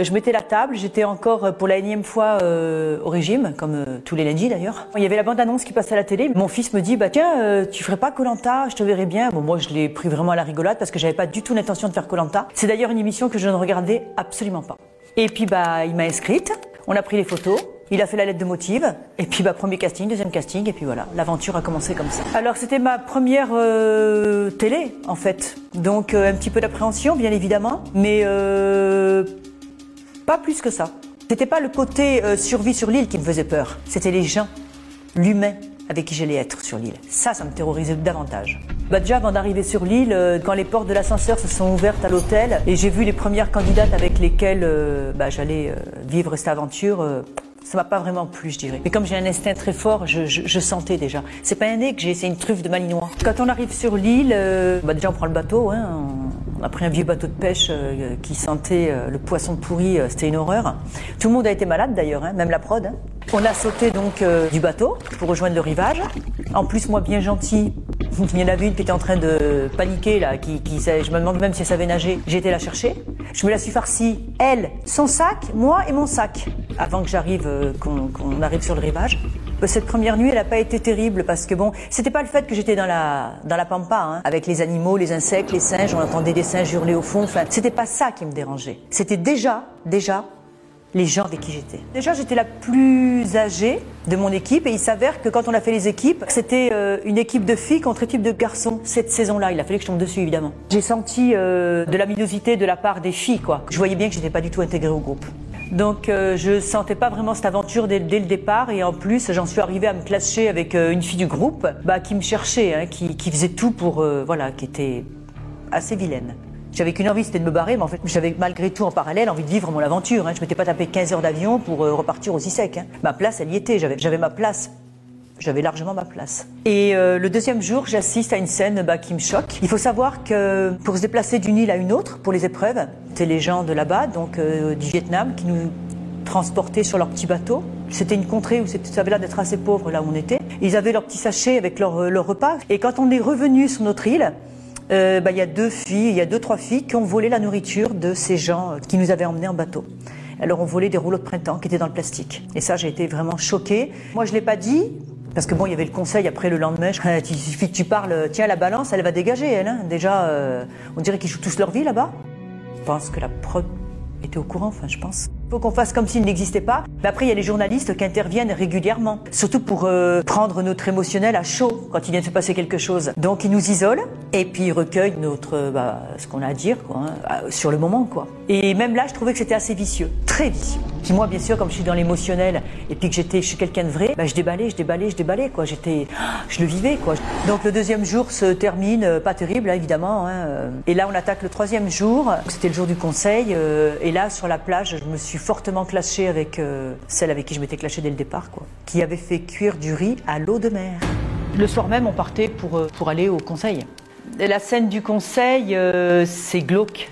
Je mettais la table, j'étais encore euh, pour la énième fois euh, au régime, comme euh, tous les lundis d'ailleurs. Il y avait la bande-annonce qui passait à la télé. Mon fils me dit, bah tiens, euh, tu ferais pas Colanta, je te verrais bien. Bon, moi je l'ai pris vraiment à la rigolade parce que j'avais pas du tout l'intention de faire Colanta. C'est d'ailleurs une émission que je ne regardais absolument pas. Et puis bah il m'a inscrite, on a pris les photos. Il a fait la lettre de motive, et puis bah, premier casting, deuxième casting, et puis voilà, l'aventure a commencé comme ça. Alors c'était ma première euh, télé, en fait. Donc euh, un petit peu d'appréhension, bien évidemment, mais euh, pas plus que ça. C'était pas le côté euh, survie sur l'île qui me faisait peur, c'était les gens, l'humain avec qui j'allais être sur l'île. Ça, ça me terrorisait davantage. Bah déjà avant d'arriver sur l'île, euh, quand les portes de l'ascenseur se sont ouvertes à l'hôtel et j'ai vu les premières candidates avec lesquelles euh, bah, j'allais vivre cette aventure, ça m'a pas vraiment plu, je dirais. Mais comme j'ai un instinct très fort, je, sentais déjà. C'est pas un nez que j'ai, c'est une truffe de malinois. Quand on arrive sur l'île, bah déjà on prend le bateau. Hein, on a pris un vieux bateau de pêche euh, qui sentait euh, le poisson pourri. euh, C'était une horreur. Tout le monde a été malade d'ailleurs, hein, même la prod. hein. On a sauté donc du bateau pour rejoindre le rivage. En plus, moi, bien gentil, il y en avait une qui était en train de paniquer là, qui, je me demande même si elle savait nager. J'ai été la chercher. Je me la suis farcie, elle, son sac, moi et mon sac, avant que j'arrive, qu'on arrive sur le rivage. Euh, Cette première nuit, elle n'a pas été terrible parce que bon, c'était pas le fait que j'étais dans la dans la pampa, hein, avec les animaux, les insectes, les singes. On entendait des singes hurler au fond. Enfin, c'était pas ça qui me dérangeait. C'était déjà, déjà les gens avec qui j'étais. Déjà, j'étais la plus âgée de mon équipe et il s'avère que quand on a fait les équipes, c'était euh, une équipe de filles contre équipe de garçons cette saison-là. Il a fallu que je tombe dessus, évidemment. J'ai senti euh, de l'aminosité de la part des filles, quoi. Je voyais bien que j'étais pas du tout intégrée au groupe. Donc euh, je sentais pas vraiment cette aventure dès, le départ et en plus j'en suis arrivée à me clasher avec euh, une fille du groupe bah, qui me cherchait, hein, qui, qui faisait tout pour euh, voilà, qui était assez vilaine. J'avais qu'une envie, c'était de me barrer, mais en fait, j'avais malgré tout en parallèle envie de vivre mon aventure. Hein. Je m'étais pas tapé 15 heures d'avion pour euh, repartir aussi sec. Hein. Ma place, elle y était. J'avais ma place. J'avais largement ma place. Et euh, le deuxième jour, j'assiste à une scène bah, qui me choque. Il faut savoir que pour se déplacer d'une île à une autre, pour les épreuves, c'était les gens de là-bas, donc euh, du Vietnam, qui nous transportaient sur leur petit bateau. C'était une contrée où ça avait l'air d'être assez pauvre là où on était. Ils avaient leur petit sachet avec leur, euh, leur repas. Et quand on est revenu sur notre île, bah, il y a deux filles, il y a deux, trois filles qui ont volé la nourriture de ces gens qui nous avaient emmenés en bateau. Alors on volait des rouleaux de printemps qui étaient dans le plastique. Et ça, j'ai été vraiment choquée. Moi, je l'ai pas dit. Parce que bon, il y avait le conseil après le lendemain. Il suffit que tu parles, tiens, la balance, elle va dégager, elle. hein. Déjà, euh, on dirait qu'ils jouent tous leur vie là-bas. Je pense que la prod était au courant, enfin, je pense. Il faut qu'on fasse comme s'il n'existait pas. Mais après, il y a les journalistes qui interviennent régulièrement, surtout pour euh, prendre notre émotionnel à chaud quand il vient de se passer quelque chose. Donc, ils nous isolent et puis ils recueillent notre, bah, ce qu'on a à dire hein, euh, sur le moment. quoi. Et même là, je trouvais que c'était assez vicieux, très vicieux. Puis moi, bien sûr, comme je suis dans l'émotionnel et puis que j'étais, je suis quelqu'un de vrai, bah, je déballais, je déballais, je déballais. Quoi. J'étais, je le vivais. Quoi. Donc le deuxième jour se termine, euh, pas terrible, hein, évidemment. hein, euh. Et là, on attaque le troisième jour. C'était le jour du conseil. euh, et là, sur la plage, je me suis fortement clashée avec celle avec qui je m'étais clashée dès le départ, quoi, qui avait fait cuire du riz à l'eau de mer. Le soir même, on partait pour, pour aller au conseil. La scène du conseil, euh, c'est glauque.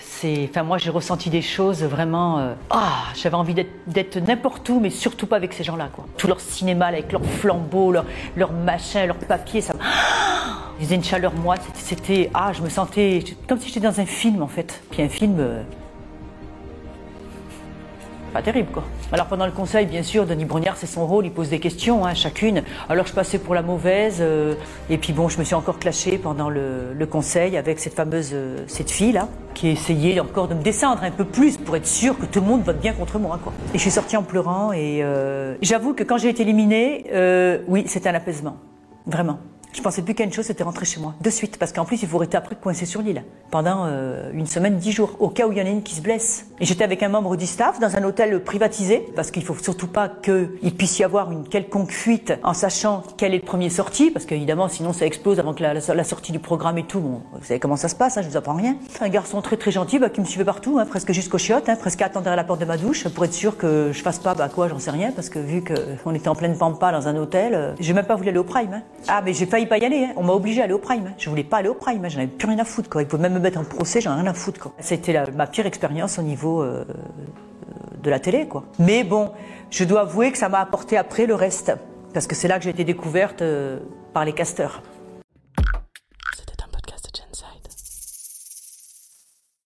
Enfin, moi, j'ai ressenti des choses vraiment. euh, ah, j'avais envie d'être, n'importe où, mais surtout pas avec ces gens-là, quoi. Tout leur cinéma, avec leurs flambeaux, leurs leur machin, leurs papiers, ça. Ah Ils faisaient une chaleur moite. C'était- ah, je me sentais comme si j'étais dans un film, en fait. Puis un film. euh, pas terrible quoi. Alors pendant le conseil, bien sûr, Denis Brognard, c'est son rôle, il pose des questions, hein, chacune. Alors je passais pour la mauvaise, euh, et puis bon, je me suis encore clashée pendant le, conseil avec cette fameuse, euh, cette fille là, qui essayait encore de me descendre un peu plus pour être sûre que tout le monde vote bien contre moi quoi. Et je suis sortie en pleurant, et euh, j'avoue que quand j'ai été éliminée, oui, c'était un apaisement, vraiment. Je pensais plus qu'à une chose, c'était rentrer chez moi, de suite, parce qu'en plus, il faut rester après coincé sur l'île pendant une semaine, dix jours, au cas où il y en a une qui se blesse. J'étais avec un membre du staff dans un hôtel privatisé, parce qu'il faut surtout pas qu'il puisse y avoir une quelconque fuite en sachant quel est le premier sorti, parce qu'évidemment, sinon ça explose avant que la, sortie du programme et tout. Vous savez comment ça se passe, hein, je vous apprends rien. Un garçon très très gentil, bah, qui me suivait partout, hein, presque jusqu'aux chiottes, hein, presque à attendre à la porte de ma douche, pour être sûr que je fasse pas, bah quoi, j'en sais rien, parce que vu qu'on était en pleine pampa dans un hôtel, euh, j'ai même pas voulu aller au prime. hein. Ah, mais j'ai failli pas y aller. On m'a obligé à aller au prime. Je voulais pas aller au prime. J'en avais plus rien à foutre. Quoi. Ils même me mettre en procès. J'en ai rien à foutre. Quoi. C'était ma pire expérience au euh, de la télé. Quoi. Mais bon, je dois avouer que ça m'a apporté après le reste. Parce que c'est là que j'ai été découverte euh, par les casteurs.